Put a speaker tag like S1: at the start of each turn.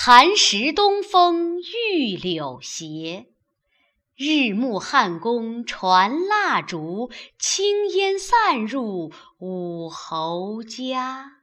S1: 寒食东风御柳斜。日暮汉宫传蜡烛，轻烟散入五侯家。